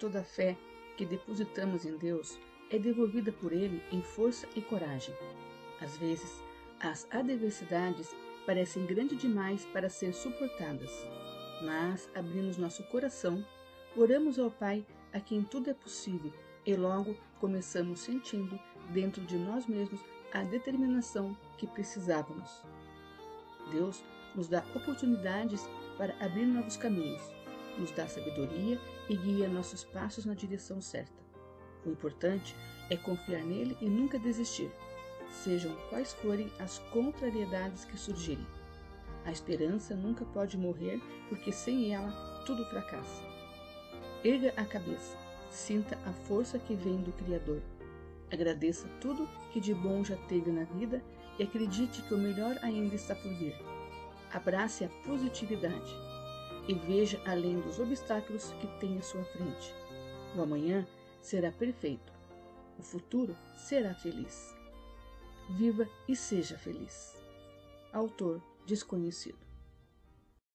toda a fé que depositamos em Deus é devolvida por Ele em força e coragem. Às vezes, as adversidades parecem grandes demais para ser suportadas, mas abrimos nosso coração, oramos ao Pai a quem tudo é possível e logo começamos sentindo dentro de nós mesmos a determinação que precisávamos. Deus nos dá oportunidades para abrir novos caminhos, nos dá sabedoria e guia nossos passos na direção certa. O importante é confiar nele e nunca desistir, sejam quais forem as contrariedades que surgirem. A esperança nunca pode morrer, porque sem ela tudo fracassa. Erga a cabeça, sinta a força que vem do Criador. Agradeça tudo que de bom já teve na vida e acredite que o melhor ainda está por vir. Abrace a positividade e veja além dos obstáculos que tem à sua frente. O amanhã será perfeito. O futuro será feliz. Viva e seja feliz. Autor desconhecido.